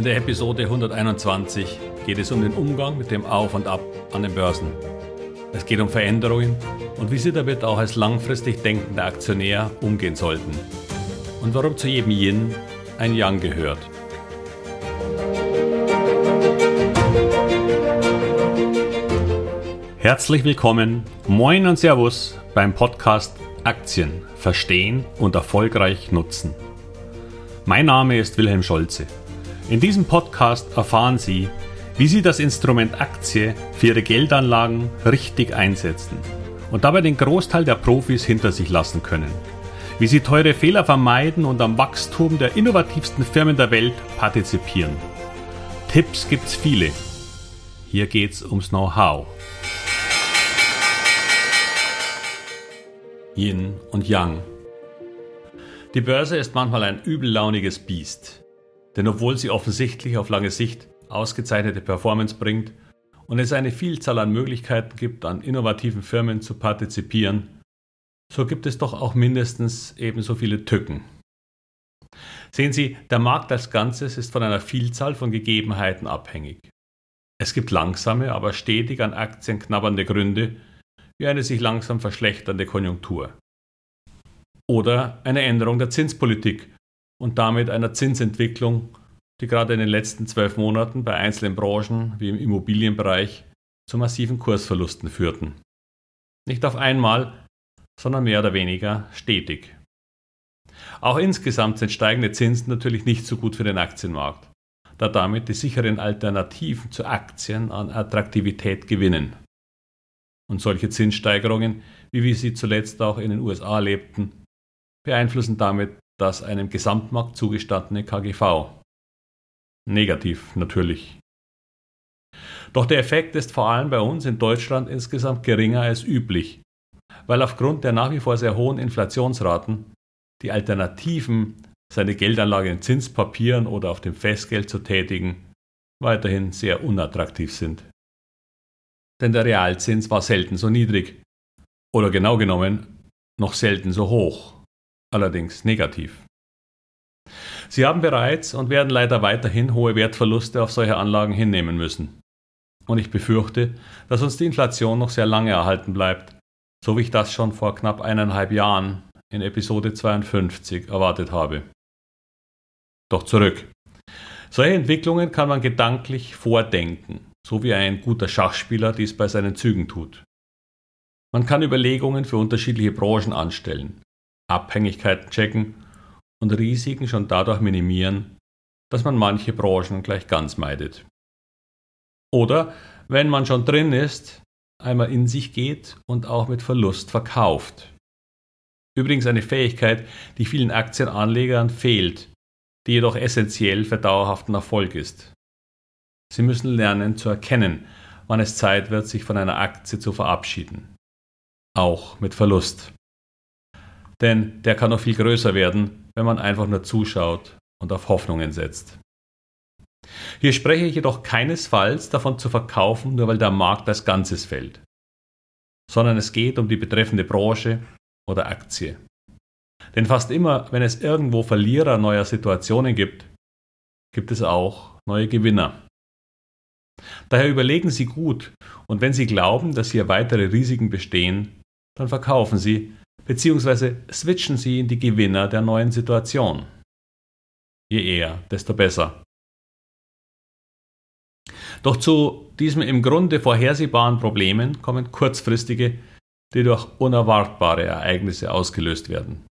In der Episode 121 geht es um den Umgang mit dem Auf und Ab an den Börsen. Es geht um Veränderungen und wie Sie damit auch als langfristig denkender Aktionär umgehen sollten. Und warum zu jedem Yin ein Yang gehört. Herzlich willkommen, moin und Servus beim Podcast Aktien verstehen und erfolgreich nutzen. Mein Name ist Wilhelm Scholze. In diesem Podcast erfahren Sie, wie Sie das Instrument Aktie für Ihre Geldanlagen richtig einsetzen und dabei den Großteil der Profis hinter sich lassen können. Wie Sie teure Fehler vermeiden und am Wachstum der innovativsten Firmen der Welt partizipieren. Tipps gibt's viele. Hier geht's ums Know-how. Yin und Yang. Die Börse ist manchmal ein übellauniges Biest. Denn obwohl sie offensichtlich auf lange Sicht ausgezeichnete Performance bringt und es eine Vielzahl an Möglichkeiten gibt, an innovativen Firmen zu partizipieren, so gibt es doch auch mindestens ebenso viele Tücken. Sehen Sie, der Markt als Ganzes ist von einer Vielzahl von Gegebenheiten abhängig. Es gibt langsame, aber stetig an Aktien knabbernde Gründe, wie eine sich langsam verschlechternde Konjunktur. Oder eine Änderung der Zinspolitik und damit einer Zinsentwicklung, die gerade in den letzten zwölf Monaten bei einzelnen Branchen wie im Immobilienbereich zu massiven Kursverlusten führten. Nicht auf einmal, sondern mehr oder weniger stetig. Auch insgesamt sind steigende Zinsen natürlich nicht so gut für den Aktienmarkt, da damit die sicheren Alternativen zu Aktien an Attraktivität gewinnen. Und solche Zinssteigerungen, wie wir sie zuletzt auch in den USA lebten, beeinflussen damit das einem Gesamtmarkt zugestandene KGV. Negativ natürlich. Doch der Effekt ist vor allem bei uns in Deutschland insgesamt geringer als üblich, weil aufgrund der nach wie vor sehr hohen Inflationsraten die Alternativen, seine Geldanlage in Zinspapieren oder auf dem Festgeld zu tätigen, weiterhin sehr unattraktiv sind. Denn der Realzins war selten so niedrig oder genau genommen noch selten so hoch allerdings negativ. Sie haben bereits und werden leider weiterhin hohe Wertverluste auf solche Anlagen hinnehmen müssen. Und ich befürchte, dass uns die Inflation noch sehr lange erhalten bleibt, so wie ich das schon vor knapp eineinhalb Jahren in Episode 52 erwartet habe. Doch zurück. Solche Entwicklungen kann man gedanklich vordenken, so wie ein guter Schachspieler dies bei seinen Zügen tut. Man kann Überlegungen für unterschiedliche Branchen anstellen, Abhängigkeiten checken und Risiken schon dadurch minimieren, dass man manche Branchen gleich ganz meidet. Oder, wenn man schon drin ist, einmal in sich geht und auch mit Verlust verkauft. Übrigens eine Fähigkeit, die vielen Aktienanlegern fehlt, die jedoch essentiell für dauerhaften Erfolg ist. Sie müssen lernen zu erkennen, wann es Zeit wird, sich von einer Aktie zu verabschieden. Auch mit Verlust denn der kann noch viel größer werden, wenn man einfach nur zuschaut und auf Hoffnungen setzt. Hier spreche ich jedoch keinesfalls davon zu verkaufen, nur weil der Markt als Ganzes fällt, sondern es geht um die betreffende Branche oder Aktie. Denn fast immer, wenn es irgendwo Verlierer neuer Situationen gibt, gibt es auch neue Gewinner. Daher überlegen Sie gut und wenn Sie glauben, dass hier weitere Risiken bestehen, dann verkaufen Sie, beziehungsweise switchen Sie in die Gewinner der neuen Situation. Je eher, desto besser. Doch zu diesen im Grunde vorhersehbaren Problemen kommen kurzfristige, die durch unerwartbare Ereignisse ausgelöst werden.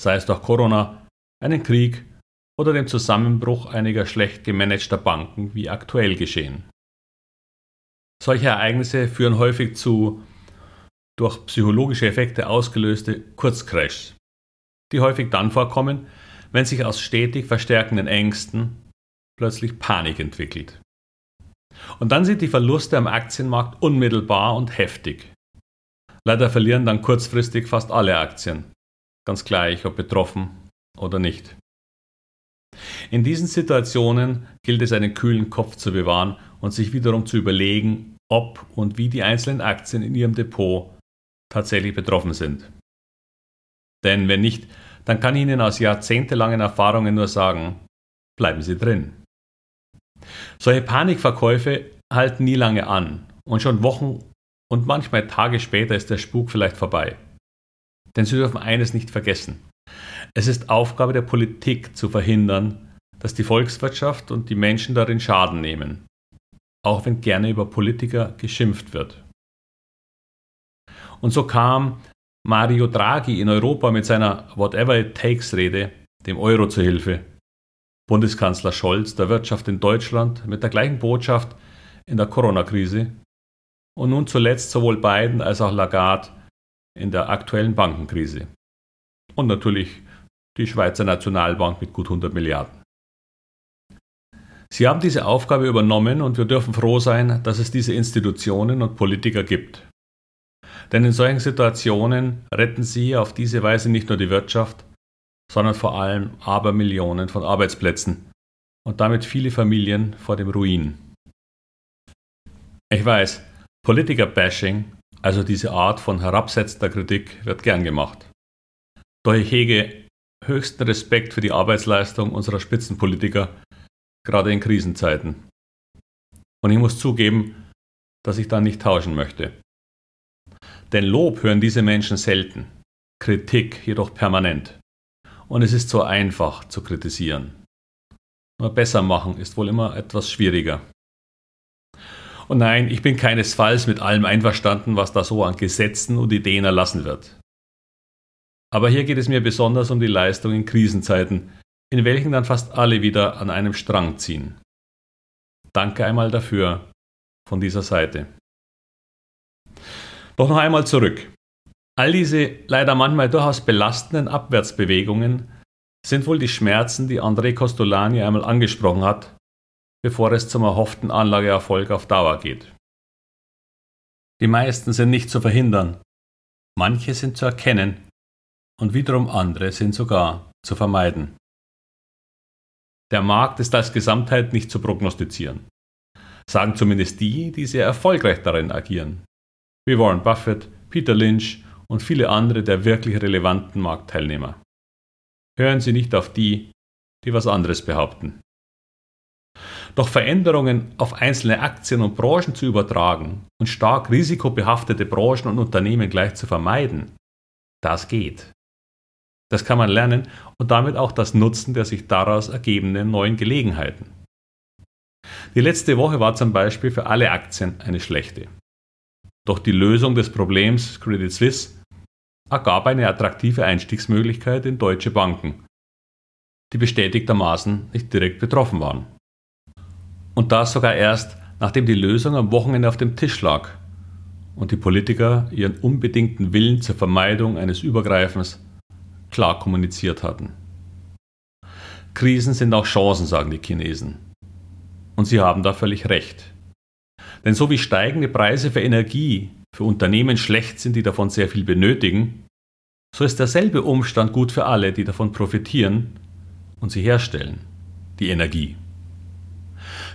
Sei es durch Corona, einen Krieg oder dem Zusammenbruch einiger schlecht gemanagter Banken wie aktuell geschehen. Solche Ereignisse führen häufig zu durch psychologische Effekte ausgelöste Kurzcrashs, die häufig dann vorkommen, wenn sich aus stetig verstärkenden Ängsten plötzlich Panik entwickelt. Und dann sind die Verluste am Aktienmarkt unmittelbar und heftig. Leider verlieren dann kurzfristig fast alle Aktien, ganz gleich ob betroffen oder nicht. In diesen Situationen gilt es, einen kühlen Kopf zu bewahren und sich wiederum zu überlegen, ob und wie die einzelnen Aktien in Ihrem Depot tatsächlich betroffen sind. Denn wenn nicht, dann kann ich Ihnen aus jahrzehntelangen Erfahrungen nur sagen, bleiben Sie drin. Solche Panikverkäufe halten nie lange an und schon Wochen und manchmal Tage später ist der Spuk vielleicht vorbei. Denn Sie dürfen eines nicht vergessen. Es ist Aufgabe der Politik zu verhindern, dass die Volkswirtschaft und die Menschen darin Schaden nehmen, auch wenn gerne über Politiker geschimpft wird. Und so kam Mario Draghi in Europa mit seiner Whatever It Takes Rede dem Euro zu Hilfe. Bundeskanzler Scholz der Wirtschaft in Deutschland mit der gleichen Botschaft in der Corona-Krise und nun zuletzt sowohl Biden als auch Lagarde in der aktuellen Bankenkrise. Und natürlich die Schweizer Nationalbank mit gut 100 Milliarden. Sie haben diese Aufgabe übernommen und wir dürfen froh sein, dass es diese Institutionen und Politiker gibt. Denn in solchen Situationen retten sie auf diese Weise nicht nur die Wirtschaft, sondern vor allem Abermillionen von Arbeitsplätzen und damit viele Familien vor dem Ruin. Ich weiß, Politiker-Bashing, also diese Art von herabsetzender Kritik, wird gern gemacht. Doch ich hege höchsten Respekt für die Arbeitsleistung unserer Spitzenpolitiker, gerade in Krisenzeiten. Und ich muss zugeben, dass ich da nicht tauschen möchte. Denn Lob hören diese Menschen selten, Kritik jedoch permanent. Und es ist so einfach zu kritisieren. Nur besser machen ist wohl immer etwas schwieriger. Und nein, ich bin keinesfalls mit allem einverstanden, was da so an Gesetzen und Ideen erlassen wird. Aber hier geht es mir besonders um die Leistung in Krisenzeiten, in welchen dann fast alle wieder an einem Strang ziehen. Danke einmal dafür von dieser Seite. Doch noch einmal zurück. All diese leider manchmal durchaus belastenden Abwärtsbewegungen sind wohl die Schmerzen, die André Costolani einmal angesprochen hat, bevor es zum erhofften Anlageerfolg auf Dauer geht. Die meisten sind nicht zu verhindern, manche sind zu erkennen und wiederum andere sind sogar zu vermeiden. Der Markt ist als Gesamtheit nicht zu prognostizieren, sagen zumindest die, die sehr erfolgreich darin agieren wie Warren Buffett, Peter Lynch und viele andere der wirklich relevanten Marktteilnehmer. Hören Sie nicht auf die, die was anderes behaupten. Doch Veränderungen auf einzelne Aktien und Branchen zu übertragen und stark risikobehaftete Branchen und Unternehmen gleich zu vermeiden, das geht. Das kann man lernen und damit auch das Nutzen der sich daraus ergebenden neuen Gelegenheiten. Die letzte Woche war zum Beispiel für alle Aktien eine schlechte. Doch die Lösung des Problems Credit Suisse ergab eine attraktive Einstiegsmöglichkeit in deutsche Banken, die bestätigtermaßen nicht direkt betroffen waren. Und das sogar erst, nachdem die Lösung am Wochenende auf dem Tisch lag und die Politiker ihren unbedingten Willen zur Vermeidung eines Übergreifens klar kommuniziert hatten. Krisen sind auch Chancen, sagen die Chinesen. Und sie haben da völlig recht. Denn so wie steigende Preise für Energie für Unternehmen schlecht sind, die davon sehr viel benötigen, so ist derselbe Umstand gut für alle, die davon profitieren und sie herstellen, die Energie.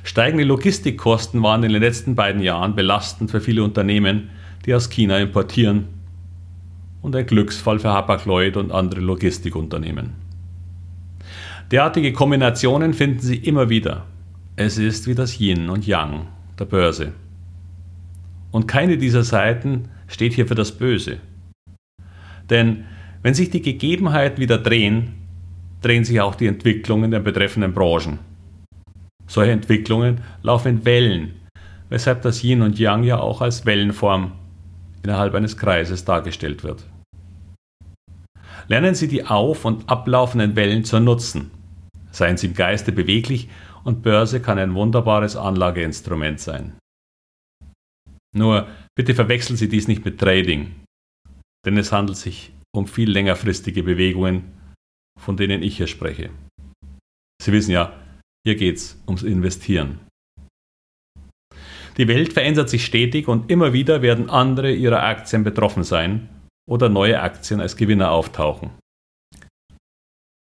Steigende Logistikkosten waren in den letzten beiden Jahren belastend für viele Unternehmen, die aus China importieren und ein Glücksfall für Hapag-Lloyd und andere Logistikunternehmen. Derartige Kombinationen finden Sie immer wieder. Es ist wie das Yin und Yang der Börse. Und keine dieser Seiten steht hier für das Böse. Denn wenn sich die Gegebenheiten wieder drehen, drehen sich auch die Entwicklungen der betreffenden Branchen. Solche Entwicklungen laufen in Wellen, weshalb das Yin und Yang ja auch als Wellenform innerhalb eines Kreises dargestellt wird. Lernen Sie die auf- und ablaufenden Wellen zu nutzen. Seien Sie im Geiste beweglich und Börse kann ein wunderbares Anlageinstrument sein. Nur bitte verwechseln Sie dies nicht mit Trading, denn es handelt sich um viel längerfristige Bewegungen, von denen ich hier spreche. Sie wissen ja, hier geht es ums Investieren. Die Welt verändert sich stetig und immer wieder werden andere ihrer Aktien betroffen sein oder neue Aktien als Gewinner auftauchen.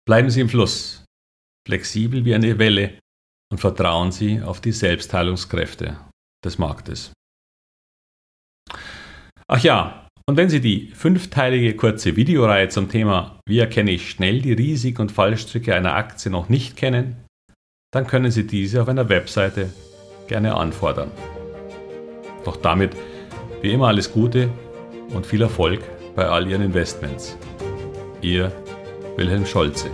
Bleiben Sie im Fluss, flexibel wie eine Welle und vertrauen Sie auf die Selbstheilungskräfte des Marktes. Ach ja, und wenn Sie die fünfteilige kurze Videoreihe zum Thema Wie erkenne ich schnell die Risiken und Fallstricke einer Aktie noch nicht kennen, dann können Sie diese auf einer Webseite gerne anfordern. Doch damit wie immer alles Gute und viel Erfolg bei all Ihren Investments. Ihr Wilhelm Scholze.